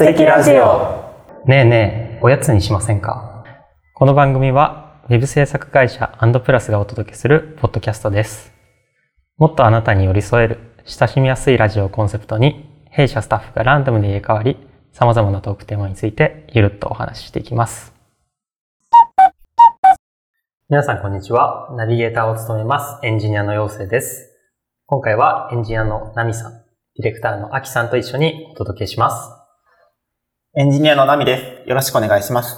アンドプラジオ。ねえねえ、おやつにしませんか？この番組は、ウェブ制作会社アンドプラスがお届けするポッドキャストです。もっとあなたに寄り添える、親しみやすいラジオをコンセプトに、弊社スタッフがランダムで入れ替わり、様々なトークテーマについてゆるっとお話ししていきます。皆さんこんにちは。ナビゲーターを務めます、エンジニアの陽生です。今回はエンジニアのナミさん、ディレクターのアキさんと一緒にお届けします。エンジニアのナミです。よろしくお願いします。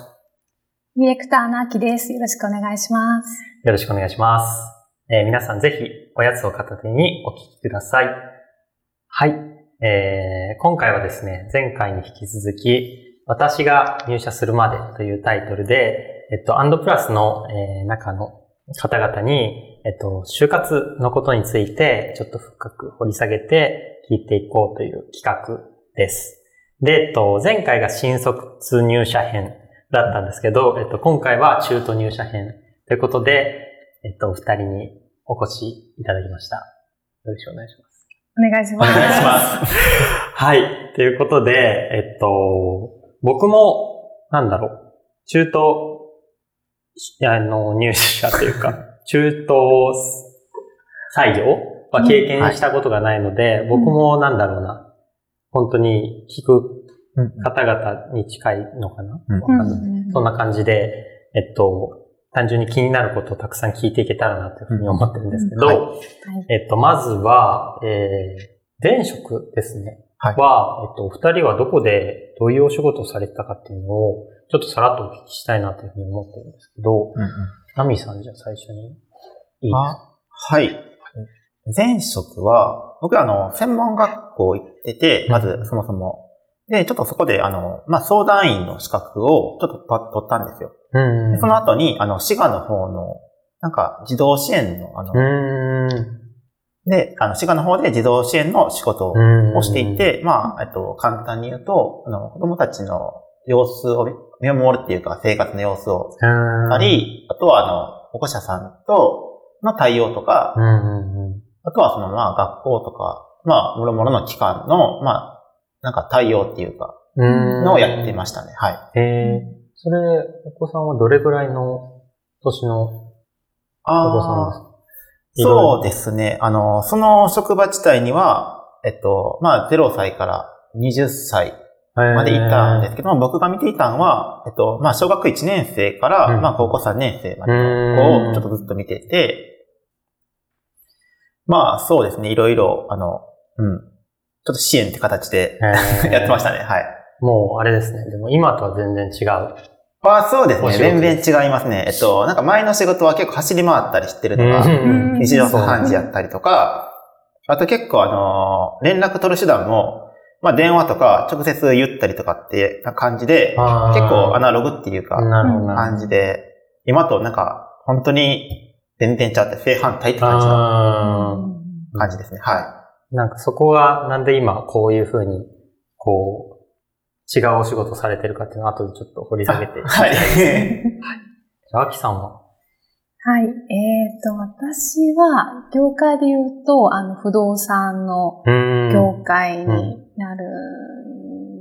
ディレクターのあきです。よろしくお願いします。よろしくお願いします。えー皆さんぜひおやつを片手にお聞きください。はい。えー今回はですね、前回に引き続き、私が入社するまでというタイトルで、えっと、アンドプラスの、えー中の方々に、えっと、就活のことについてちょっと深く掘り下げて聞いていこうという企画です。で、えっと、前回が新卒入社編だったんですけど、えっと、今回は中途入社編ということで、えっと、お二人にお越しいただきました。よろしくお願いします。お願いします。お願いします。はい。ということで、えっと、僕も、なんだろう、中途、あの、入社というか、中途採用は経験したことがないので、僕もなんだろうな、本当に聞く方々に近いのかな、うん。そんな感じで、えっと、単純に気になることをたくさん聞いていけたらなというふうに思ってるんですけど、うんははい。えっと、まずは、えー、前職ですね。はい。は、えっと、お二人はどこでどういうお仕事をされてたかっていうのを、ちょっとさらっとお聞きしたいなというふうに思ってるんですけど、うんうん。ナミさんじゃあ最初にいいですか？あはい。前職は、僕らあの、専門学校行ってて、まずそもそも。で、ちょっとそこで、あの、まあ、相談員の資格をちょっと取ったんですよ。うん。でその後に、あの、滋賀の方の、なんか、児童支援の、あの。で、あの、滋賀の方で児童支援の仕事をしてい、て、まあ、えっと、簡単に言うと、あの、子供たちの様子を見守るっていうか、生活の様子をうん。あり、あとは、あの、保護者さんとの対応とか。あとはその、まあ、学校とか、まあ、もろもろの機関の、まあ、なんか対応っていうか、うんのをやってましたね。はい。へえ。それ、お子さんはどれぐらいの年のお子さんですあか？そうですね。あの、その職場自体には、えっと、まあ、0歳から20歳までいたんですけども、僕が見ていたのは、えっと、まあ、小学1年生から、うんまあ、高校3年生までの子をちょっとずっと見てて、まあ、そうですね。いろいろ、あの、うん。ちょっと支援って形で やってましたね。はい。もう、あれですね。でも今とは全然違う。あそうですね。全然違いますね。えっと、なんか前の仕事は結構走り回ったりしてるのが、うん日常茶飯事やったりとか、あと結構あの、連絡取る手段も、まあ電話とか直接言ったりとかってな感じで、結構アナログっていうか。感じで、今となんか本当に全然ちゃって正反対って感じの感じですね。はなんかそこがなんで今こういうふうに、こう、違うお仕事されてるかっていうのを後でちょっと掘り下げて。い。はい。じゃあ、アキさんは？はい。えっ、と、私は、業界で言うと、あの、不動産の。業界になる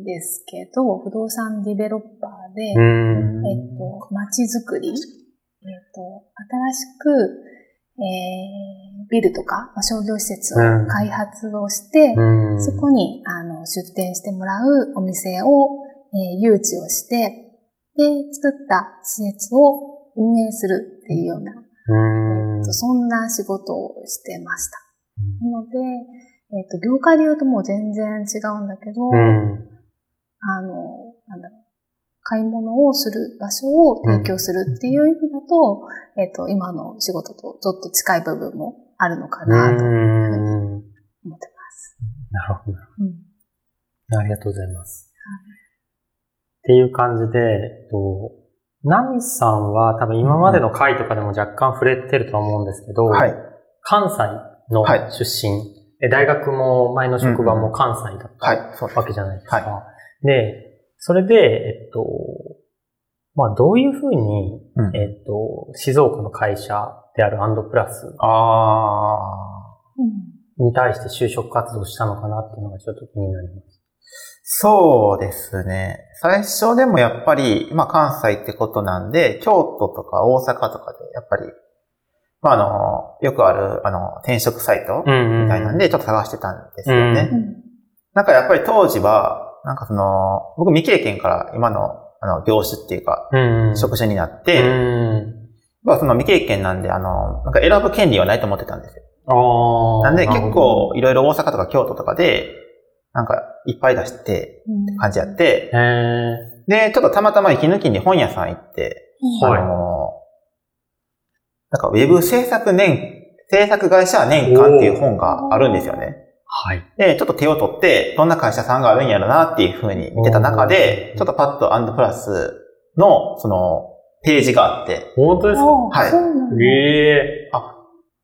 んですけど、不動産ディベロッパーで、うーん。えっと、街づくり、えっと、新しく、えー、ビルとか、まあ商業施設うんを開発をして、うーん。そこにあの出店してもらうお店を、えー誘致をして、で、作った施設を運営するっていうような、うーん。えっとそんな仕事をしてました。なので、えっと、業界で言うともう全然違うんだけど、うん。あの、なんだろう。買い物をする場所を提供するっていう意味だと、えっと、今の仕事とちょっと近い部分もあるのかうなと。思ってます。なるほど。うんありがとうございます。っていう感じで、えっと、ナミさんは多分今までの回とかでも若干触れてるとは思うんですけど、はい。関西のはい出身、え大学も前の職場も関西だったわけじゃないですか。で、それで、えっと、まあどういうふうに、うんえっと、静岡の会社であるアンドプラスあうんに対して就職活動したのかなっていうのがちょっと気になります。そうですね。最初でもやっぱり、まあ関西ってことなんで、京都とか大阪とかで、やっぱり、まああの、よくある、あの、転職サイトみたいなんで、ちょっと探してたんですよね。なんかやっぱり当時は、なんかその、僕未経験から今の、あの、業種っていうか、職種になって、まあその未経験なんで、あの、なんか選ぶ権利はないと思ってたんですよ。なんで結構いろいろ大阪とか京都とかで、なんかいっぱい出してって感じやって、で、ちょっとたまたま息抜きに本屋さん行って、あの、なんかウェブ制作年、制作会社年間っていう本があるんですよね。はい。で、ちょっと手を取って、どんな会社さんがあるんやろなっていうふうに見てた中で、ちょっとパッとアンドプラスの、その、ページがあって。本当ですか？はい。ええー、あ、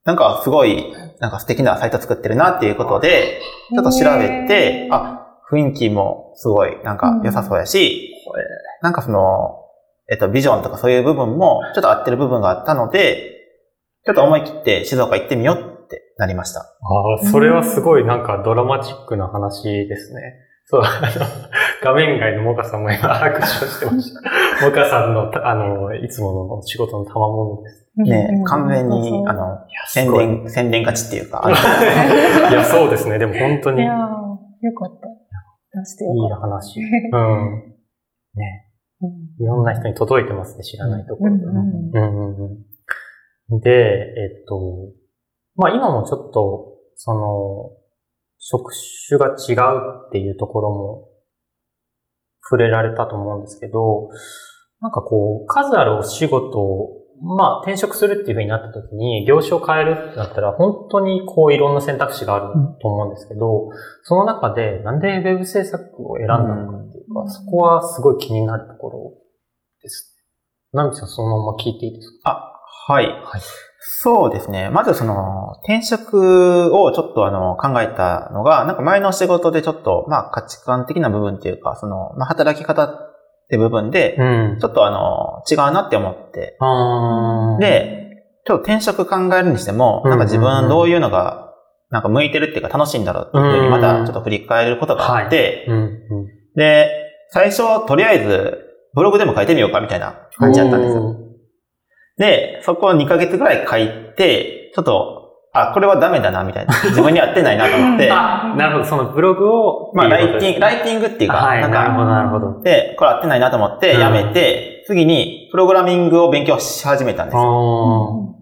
なんかすごい、なんか素敵なサイト作ってるなっていうことで、ちょっと調べて、あ、雰囲気もすごいなんか良さそうやし、うん、なんかその、えっと、ビジョンとかそういう部分もちょっと合ってる部分があったので、ちょっと思い切って静岡行ってみようってなりました。ああ、それはすごいなんかドラマチックな話ですね。そう、あの、画面外のモカさんも今拍手をしてました。モカさんの、あの、いつもの仕事の賜物です。ね、完全に、あの、宣伝、宣伝勝ちっていうか。いや、そうですね。でも本当に。いやよかった。出してよいい話。うん。ね。いろんな人に届いてますね、知らないところで。で、えっと、まあ今もちょっと、その、職種が違うっていうところも触れられたと思うんですけど、なんかこう、数あるお仕事を、まあ転職するっていう風になった時に、業種を変えるってなったら、本当にこういろんな選択肢があると思うんですけど、その中でなんで Web 制作を選んだのかっていうか、そこはすごい気になるところですね。ナミさんそのまま聞いていいですか？あ、はい。はい。そうですね。まずその、転職をちょっとあの、考えたのが、なんか前の仕事でちょっと、まあ価値観的な部分っていうか、その、まあ働き方って部分で、ちょっとあの、違うなって思って。で、ちょっと転職考えるにしても、なんか自分どういうのが、なんか向いてるっていうか楽しいんだろうっていうふうにまたちょっと振り返ることがあって、で、最初とりあえずブログでも書いてみようかみたいな感じだったんですよ。で、そこを2ヶ月ぐらい書いて、ちょっと、あ、これはダメだな、みたいな。自分に合ってないなと思って。あ、なるほど。そのブログを。まあ、ライティング、ライティングっていうか、はい、なるほど、なるほど。で、これ合ってないなと思って、やめて、次に、プログラミングを勉強し始めたんですよ。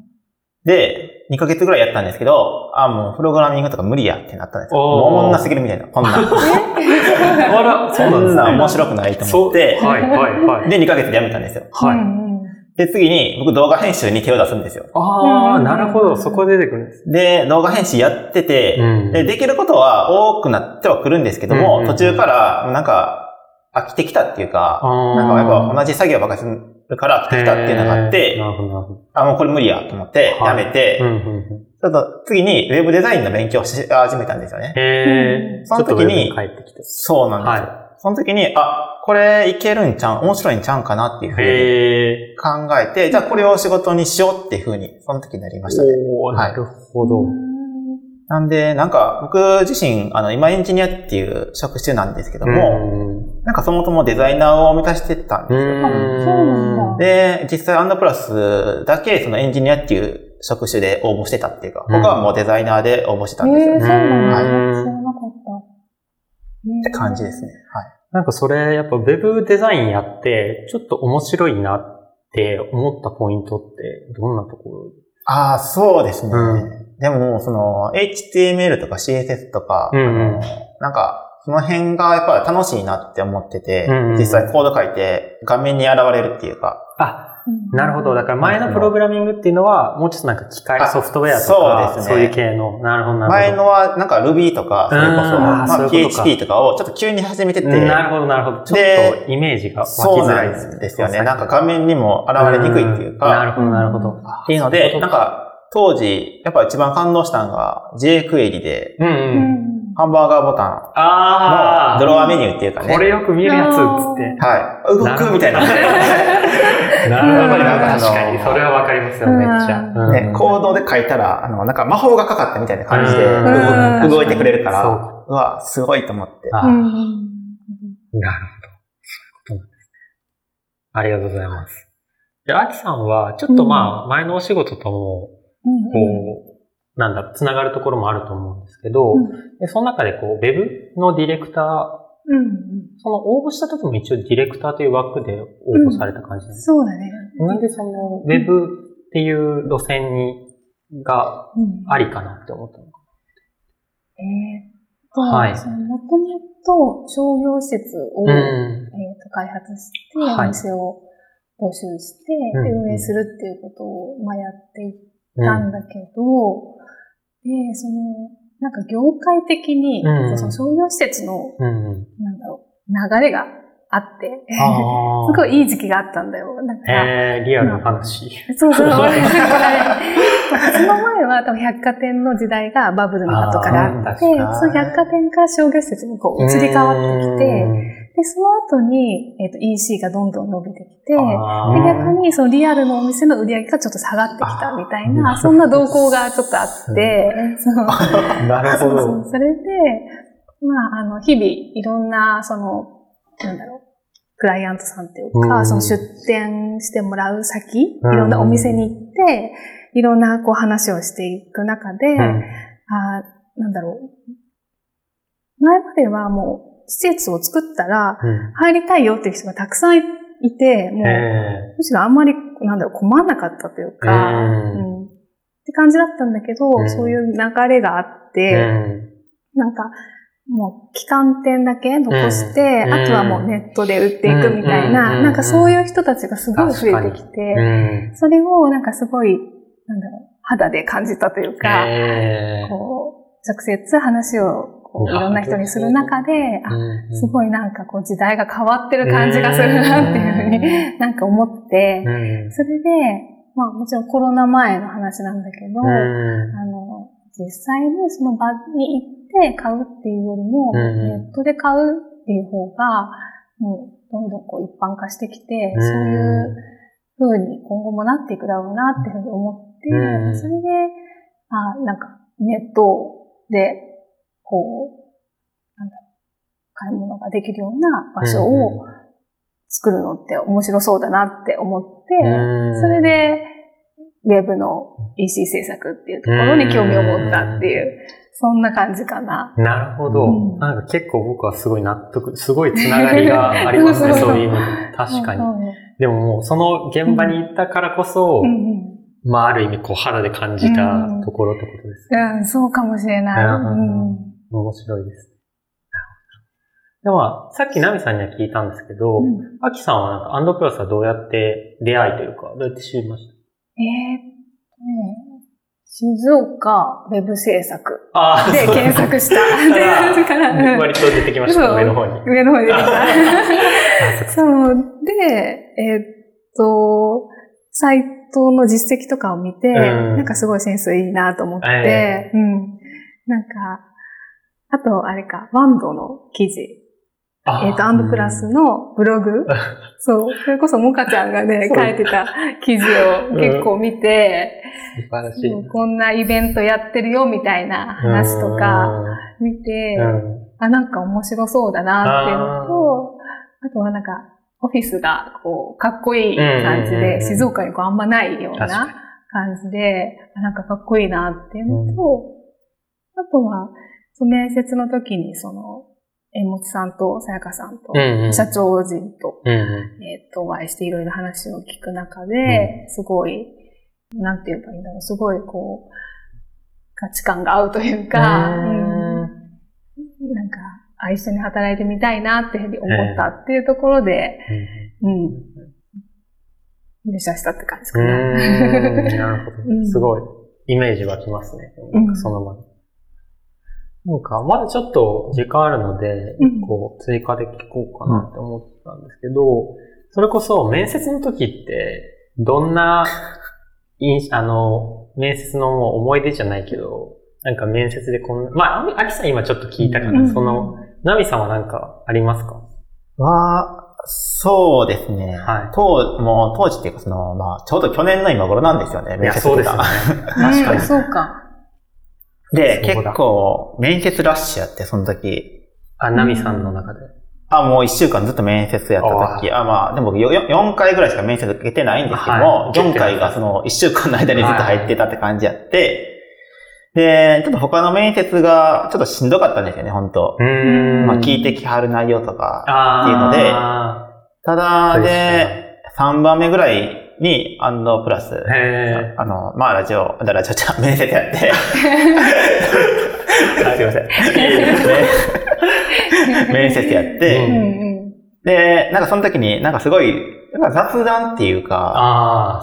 で、2ヶ月ぐらいやったんですけど、あ、もうプログラミングとか無理やってなったんですよ。もう女すぎるみたいな。こんな。あら、そんな面白くないと思って、はいはいはい。で、2ヶ月でやめたんですよ。はい。で、次に僕動画編集に手を出すんですよ。ああ、なるほど。そこで出てくるんです。で、動画編集やってて、うん、で、できることは多くなってはくるんですけども、うん。うんうん、途中からなんか飽きてきたっていうか、なんかやっぱ同じ作業ばかりするから飽きてきたっていうのがあって、あ、もうこれ無理やと思ってやめて、はいうんうんうん、ちょっと次にウェブデザインの勉強し始めたんですよね。へその時に、そうなんですよ。はい。その時に、あ、これいけるんちゃう？面白いんちゃうんかなっていうふうに考えて、じゃあこれを仕事にしようっていうふうに、その時になりましたね。おなるほど。なんで、なんか僕自身、あの、今エンジニアっていう職種なんですけども、なんかそもそもデザイナーを目指してたんですよ。で、実際アンドプラスだけそのエンジニアっていう職種で応募してたっていうか、僕はもうデザイナーで応募してたんですよ。えー、そうなんだ。知らなかった。って感じですね。はい。なんかそれ、やっぱ Web デザインやって、ちょっと面白いなって思ったポイントってどんなところ？ああ、そうですね。うん、でも、その、HTML とか CSS とか、うんうん、なんか、その辺がやっぱり楽しいなって思ってて、うんうん、実際コード書いて画面に現れるっていうか。あ、なるほど。だから前のプログラミングっていうのは、もうちょっとなんか機械ソフトウェアとか、そうですね。そういう系の。なるほど、なるほど。前のはなんか Ruby とか、それこそ、まあ、PHP とかをちょっと急に始めてて。なるほど、なるほど。ちょっとイメージが湧きづらいですね。ですよね。なんか画面にも現れにくいっていうか。なるほど、なるほど。っていうので、なんか当時、やっぱ一番感動したのが JQuery で、うんうん。ハンバーガーボタンのドロワメニューっていうかね。これよく見るやつっつって。はい。動くみたいな。なるほど。確かに、それはわかりますよ、めっちゃ。ね、コードで書いたら、あの、なんか魔法がかかったみたいな感じで動いてくれるから、うわ、すごいと思って。なるほど。そういうことなんですね。ありがとうございます。で、アキさんは、ちょっとまあ、前のお仕事とも、うんうんこう、なんだ、つながるところもあると思うんですけど、うんでその中でこう、ウェブのディレクター、うんうんその応募した時も一応ディレクターという枠で応募された感じですか、そうだね。なんでその、ウェブっていう路線に、がうんありかなって思ったのか。えーっと、はいそのもともと商業施設を、うん。えーっと開発して、はいお店を募集して、うんで運営するっていうことを、まあ、やってい。たんだけど、で、その、なんか業界的に、うんその商業施設の、うん。なんだろう、流れがあって、あすごいいい時期があったんだよ。なんか、えー、リアルな話。そうそう。その前は多分百貨店の時代がバブルの後からあって、その百貨店から商業施設にこう移り変わってきて、で、その後に、えっと EC がどんどん伸びてきて、で逆にそのリアルのお店の売り上げがちょっと下がってきたみたいな、そんな動向がちょっとあって、そう。なるほそうそどう。それで、まあ、あの、日々、いろんな、その、なんだろう、クライアントさんっていうか、うん。その出店してもらう先、いうん。ろんなお店に行って、いろんなこう話をしていく中で、うん。あなんだろう、前まではもう、施設を作ったら、うん。入りたいよっていう人がたくさんいて、もう、え。むしろあんまり、なんだろう、困んなかったというか、うん。うん。って感じだったんだけど、うん。そういう流れがあって、なんか、もう、期間店だけ残して、うん。あとはもうネットで売っていくみたいな、うん。なんかそういう人たちがすごい増えてきて、うん。それをなんかすごい、なんだろう、肌で感じたというか、え。ーこう、直接話をこういろんな人にする中で、あうんすごいなんかこう時代が変わってる感じがするなっていうふうになんか思って、うん。それで、まあもちろんコロナ前の話なんだけど、うん。あの、実際にその場に行って買うっていうよりも、うん。ネットで買うっていう方が、もうどんどんこう一般化してきて、うん。そういう風に今後もなっていくだろうなっていうふうに思って、うん。それで、あなんかネットで、こう、なんだろう買い物ができるような場所を作るのって面白そうだなって思って、うんそれで、ウェブの EC 制作っていうところに興味を持ったっていう、そんな感じかな。なるほど。うんなんか結構僕はすごい納得、すごいつながりがありますね、そういう意味で。確かに。に。でももうその現場に行ったからこそ、うんうんまあある意味こう肌で感じたところってことですね。うん、そうかもしれない。うんうん面白いです。でも、さっきナミさんには聞いたんですけど、うんアキさんはなんかアンドプラスはどうやって出会いというか、どうやって知りました？えーっとね、静岡ウェブ制作あで検索した。で、から、うん割と出てきました、上の方に。上の方に出てきあた。そう。で、えーっと、サイトの実績とかを見て、んなんかすごいセンスいいなと思って、えうん。なんか、あと、あれか、ワンドの記事。えっ、と、アンドプラスのブログ。そう。それこそモカちゃんがね、書いてた記事を結構見て、素晴らしい。こんなイベントやってるよみたいな話とか見て、うん、あ、なんか面白そうだなっていうのと、あとはなんか、オフィスがこう、かっこいい感じうんうんうんうん。で、静岡にこうあんまないような感じで、あなんかかっこいいなっていうのと、あとは、その面接の時にその、えもちさんとさやかさんと、社長陣と、うんうん。えっ、と、お会いしていろいろ話を聞く中で、すごい、なんて言えばいいんだろう、すごいこう、価値観が合うというか、なんか、あ一緒に働いてみたいなって思ったっていうところで、うん、入社したって感じかな。ん、なるほど。うん。すごい、イメージ湧きますね。その場に。なんか、まだちょっと時間あるので、うん一個追加で聞こうかなって思ったんですけど、それこそ面接の時って、どんな、印あの、面接の思い出じゃないけど、なんか面接でこんな、まあ、あきさん今ちょっと聞いたから、うんその、ナミさんはなんかありますか？は、そうですね。はい当、もう当時っていうか、その、まあ、ちょうど去年の今頃なんですよね、いや、そうですよね。確かにうん。そうか。で、結構、面接ラッシュやって、その時。あ、ナミさんの中で。あ、もう一週間ずっと面接やった時、あまあ、でも僕よよ4回ぐらいしか面接受けてないんですけども、はい。4回がその1週間の間にずっと入ってたって感じやって、で、ちょっと他の面接がちょっとしんどかったんですよね、本当。うーん。まあ、聞いてきはる内容とか。あっていうので。あただ、ですでね、3番目ぐらいに、アンドプラス、あの、まあ、ラジオ、ラジオちゃん、面接やって、あすいません。ね 面接やって、ううんんで、なんかその時に、なんかすごい、なんか雑談っていうー。か。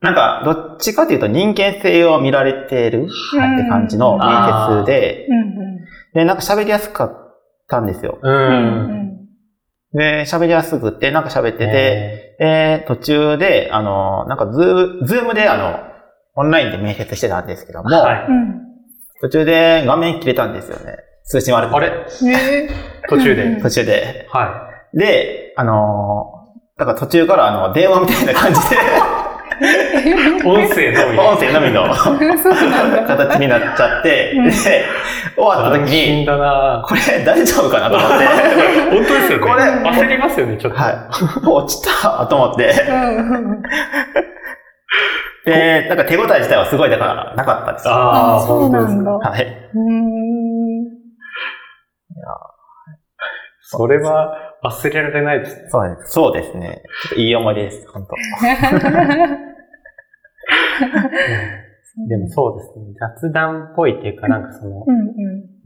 なんかどっちかというと人間性を見られてるって感じの面接で、で、なんか喋りやすかったんですよ。う。うんんで、喋りやすくって、なんか喋ってて、て、で、途中で、あの、なんかズーム、ズームであの、オンラインで面接してたんですけども、はい。うん途中で画面切れたんですよね。通信悪くて。あれ？へー途中で？うん途中で。はで、あの、だから途中からあの、電話みたいな感じで、い。音声のみ。音声のみの。形になっちゃって、うんで、終わった時に、だなこれ大丈夫かなと思って、本当ですよね。これ焦りますよね、ちょっと。はい。落ちたと思って、で、なんか手応え自体はすごいだからなかったです。ああ、そうなんだ。はい。うーんそれは忘れられないですね。そうです。そうですね。ちょっといい思い出です、本当でもそうですね。雑談っぽいっていうか、なんかそのう、んう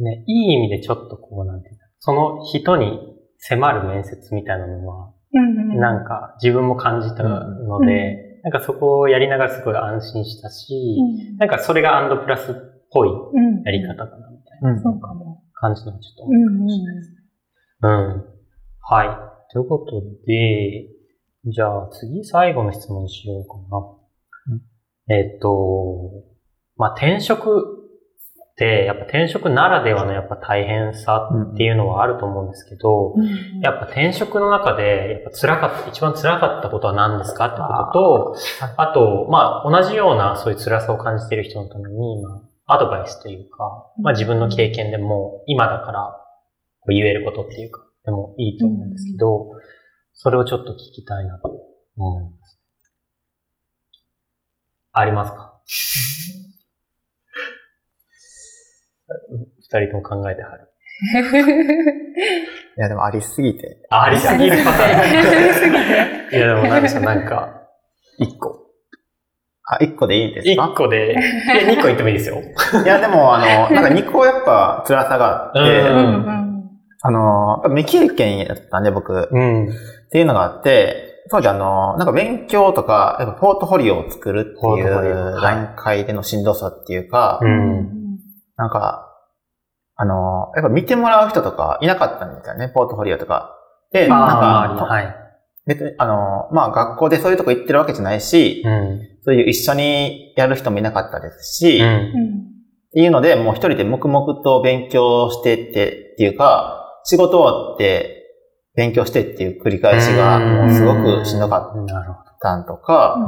んね、いい意味でちょっとこう、なんていうか、その人に迫る面接みたいなのは、うんうんなんか自分も感じたので、なんかそこをやりながらすごい安心したし、なんかそれがアンドプラスっぽいうんやり方だな、みたいな。感じのをちょっとう思いんうんうん。はい。ということで、じゃあ次最後の質問しようかな。えっと、まあ、転職って、やっぱ転職ならではのやっぱ大変さっていうのはあると思うんですけど、うん。やっぱ転職の中で、やっぱ辛かった、一番辛かったことは何ですか？ってことと、あと、まあ、同じようなそういう辛さを感じている人のために、まあ、アドバイスというか、まあ自分の経験でも、今だから言えることっていうか、でもいいと思うんですけど、それをちょっと聞きたいなと思います。ありますか？二人とも考えてはる。いや、でもありすぎて、あありすぎるいや、でもなんでしょう、なんか、一個。あ、一個でいいです一か個で、いや、二個言ってもいいですよ。いや、でも、あの、なんか二個やっぱ辛さがあって、ううんんあの、やっぱ未経験だったんで、僕。うん。っていうのがあって、当時あの、なんか勉強とか、やっぱポートフォリオを作るっていうはい段階でのしんどさっていうか、う。うんんなんか、あの、やっぱ見てもらう人とかいなかったんですよね、ポートフォリオとか。で、なんああ、か、はい。別に、あの、まあ学校でそういうとこ行ってるわけじゃないし、うん。そういう一緒にやる人もいなかったですし、っうん。うんていうので、もう一人で黙々と勉強してってっていうか、仕事終わって勉強してっていう繰り返しがもうすごくしんどかったんとか。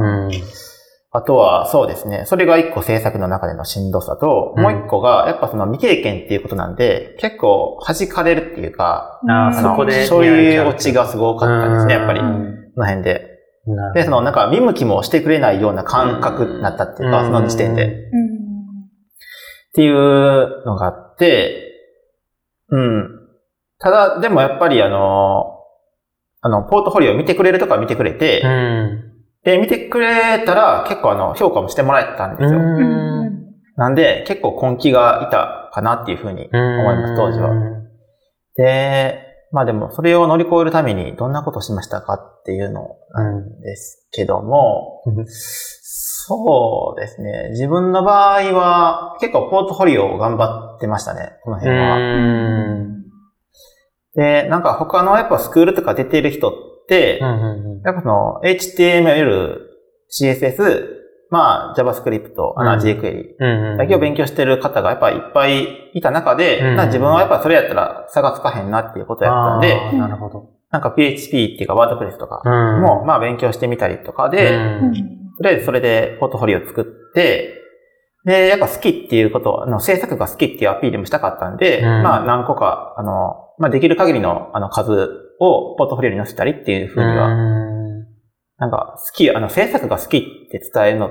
あとはそうですね、それが一個制作の中でのしんどさと、うんもう一個がやっぱその未経験っていうことなんで、結構弾かれるっていうか、あそこでそういうオチがすごかったですね、やっぱり。こうんの辺で。で、そのなんか見向きもしてくれないような感覚になったっていうか、その時点で。っうんていうのがあって、うん。ただ、でもやっぱりあの、あの、ポートフォリオを見てくれるとか見てくれて、うん。で、見てくれたら結構あの、評価もしてもらえたんですよ。うん。なんで、結構根気がいたかなっていうふうに思います、当時は。うんで、まあでも、それを乗り越えるためにどんなことをしましたかっていうのなんですけども、うんそうですね。自分の場合は、結構ポートフォリオを頑張ってましたね、この辺は。うん。で、なんか他のやっぱスクールとか出てる人って、うんうんやっぱその HTML、CSS、まあ JavaScript、あのうん jQuery うん。だけを勉強してる方がやっぱりいっぱいいた中で、うんなんか自分はやっぱそれやったら差がつかへんなっていうことやったんで、なるほど。なんか PHP っていうか WordPress とかうん。も、まあ勉強してみたりとかで、うんとりあえずそれでポートフォリオを作って、で、やっぱ好きっていうこと、あの、制作が好きっていうアピールもしたかったんで、うんまあ何個か、あの、まあできる限りのあの数をポートフォリオに載せたりっていうふうには、うん。なんか好き、あの、制作が好きって伝えるの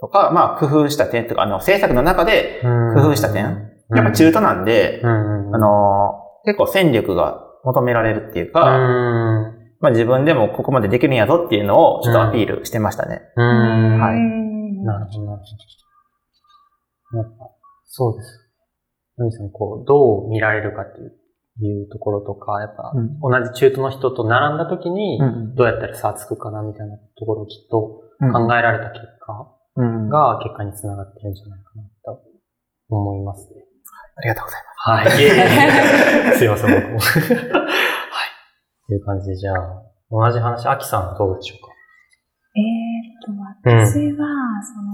とか、まあ工夫した点とか、あの、制作の中で工夫した点、やっぱ中途なんで、うん。あの、結構戦力が求められるっていううか、ん。まあ自分でもここまでできるんやぞっていうのをちょっとアピールしてましたね。うん。はい。いなるほど、なるほど。やっぱ、そうです。のみさん、こう、どう見られるかっていういうところとか、やっぱ、うん同じ中途の人と並んだ時に、うんどうやったら差つくかなみたいなところをきっとうん考えられた結果うんが結果につながってるんじゃないかなと思いますね。ありがとうございます。はい。いえいえ すいません、僕も。はい。という感じで、じゃあ、同じ話、アキさんはどうでしょうか？えーっと、私は、その、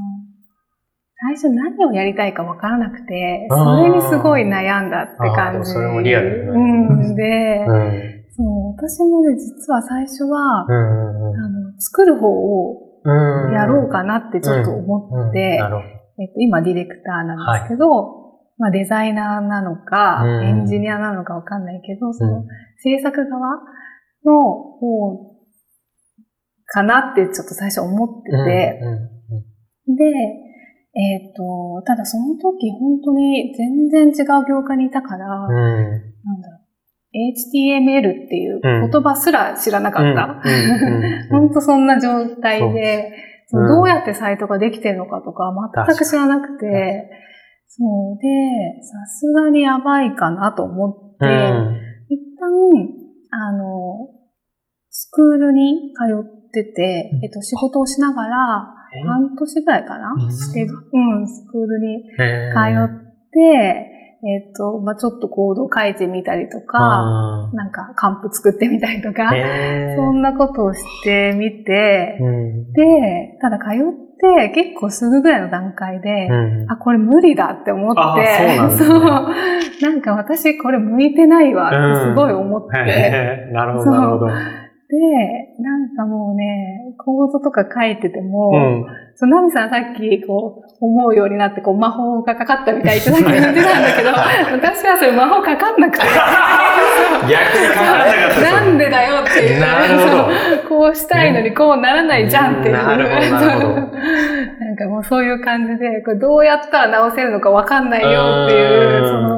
最初何をやりたいかわからなくて、それにすごい悩んだって感じ。もそれもリアルだねうん。で、うん。そう、私もね、実は最初は、うんうんあの、作る方をうん。うん。やろうかなってちょっと思って。えっと、今ディレクターなんですけど、まあデザイナーなのか、うんエンジニアなのかわかんないけど、そのうん制作側の方かなってちょっと最初思ってて、うんうんで、えっ、と、ただその時本当に全然違う業界にいたから、うん。なんだろう、HTML っていう言葉すら知らなかった。うん。うん。うん。本当そんな状態で、そうどうやってサイトができてるのかとか全く知らなくて、そう。で、さすがにやばいかなと思って、一旦、あの、スクールに通ってて、うん。えっと、仕事をしながら、え半年ぐらいかな？うん。うん、スクールに通って、えっと、まあちょっとコードを書いてみたりとか、あなんか、カンプ作ってみたりとかそんなことをしてみて、うん。で、ただ通って結構すぐぐらいの段階で、うん。あ、これ無理だって思って、あそうね。そう。なんか私これ向いてないわってすごい思って、へー。なるほど、なるほど。で、なんかもうね、コードとか書いてても、うんそう、ナミさんさっき、こう、思うようになって、こう、魔法がかかったみたいってさっき言ってたんだけど、私はそれ魔法かかんなくて。逆にかからなかったなんでだよっていう。なるほどこうしたいのにこうならないじゃんっていう。なるほどなるほど なんかもうそういう感じで、これどうやったら直せるのかわかんないよっていうう、んその、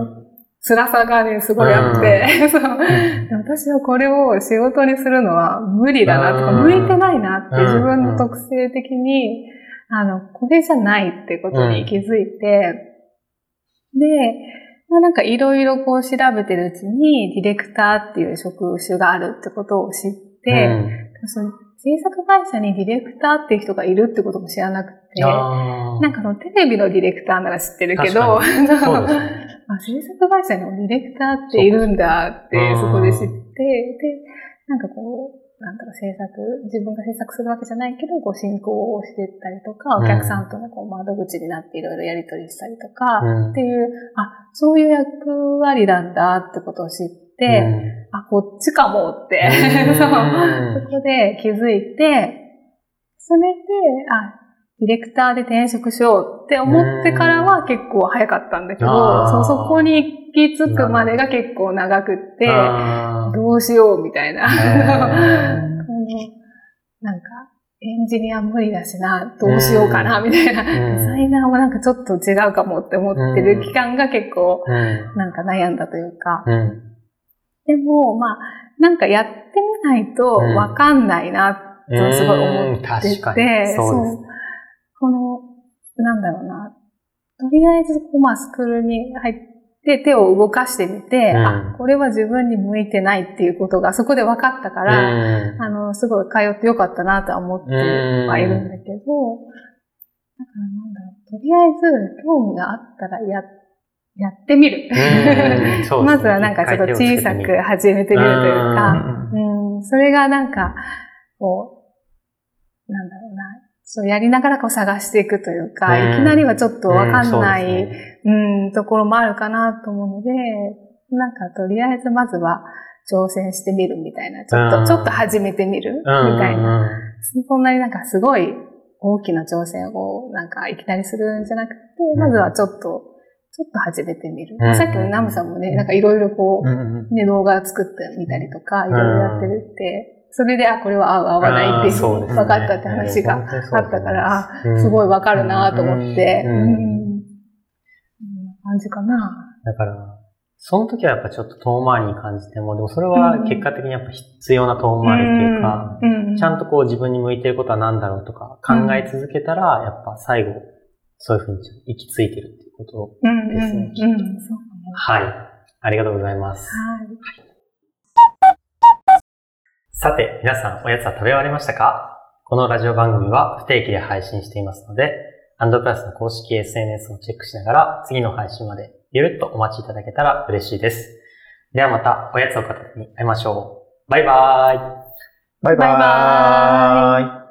辛さがね、すごいあって、そう。私はこれを仕事にするのは無理だなとか、うん。向いてないなってうん。自分の特性的に、あの、これじゃないってことに気づいて、で、まあなんかいろいろこう調べてるうちに、ディレクターっていう職種があるってことを知って、その制作会社にディレクターっていう人がいるってことも知らなくて、なんかそのテレビのディレクターなら知ってるけど、ね。あ制作会社にもディレクターっているんだってそこで知って、で、なんかこう、なんだろう、制作、自分が制作するわけじゃないけど、こう進行をしていったりとか、うんお客さんとのこう窓口になっていろいろやり取りしたりとか、うん。っていう、あ、そういう役割なんだってことを知って、あ、こっちかもって、うん。そう、そこで気づいて、それで、あ、ディレクターで転職しようって思ってからは結構早かったんだけど、そうそこに行き着くまでが結構長くって、どうしようみたいな。なんか、エンジニア無理だしな、どうしようかな、みたいな。うん。デザイナーもなんかちょっと違うかもって思ってる期間が結構、うん。なんか悩んだというか。うん。でも、まあ、なんかやってみないとわかんないな、とすごい思ってうん確かに。て、そうですこの、なんだろうな、とりあえず、こうまあ、スクールに入って手を動かしてみて、うん。あ、これは自分に向いてないっていうことがそこで分かったから、うん。あの、すごい通ってよかったなとは思ってはいるんだけど、だからなんだろう、とりあえず興味があったらや、やってみる。ね。まずはなんかちょっと小さく始めてみるというか、うん。うん、それがなんか、こう、なんだろうな、そうやりながらこう探していくというか、うん。いきなりはちょっとわかんない、うんそうね。うん、ところもあるかなと思うので、なんかとりあえずまずは挑戦してみるみたいな、ちょっと、うん。ちょっと始めてみるみうんたいな。うんそんなになんかすごい、大きな挑戦をなんかいきなりするんじゃなくて、まずはちょっと、ちょっと始めてみる。うん。さっきのナムさんもね、なんかいろいろこう、ね、動画作ってみたりとか、いろいろやってるって、それで、あ、これは合う合わないって分かったって話があったから、あ、すごいわわかるなと思って、うん感じかな。だから、その時はやっぱちょっと遠回りに感じても、でもそれは結果的にやっぱ必要な遠回りっていうか、うん、ちゃん。とこう自分に向いてることは何だろうとか考え続けたら、やっぱ最後、そういうふうに行き着いてるっていうこと。うん、うん、ですねうん、そうかも。はい。ありがとうございます。はい。さて、皆さんおやつは食べ終わりましたか？このラジオ番組は不定期で配信していますので、アンドプラスの公式 SNS をチェックしながら次の配信までゆるっとお待ちいただけたら嬉しいです。ではまたおやつを片手に会いましょう。バイバーイバイバーイ。バイバーイ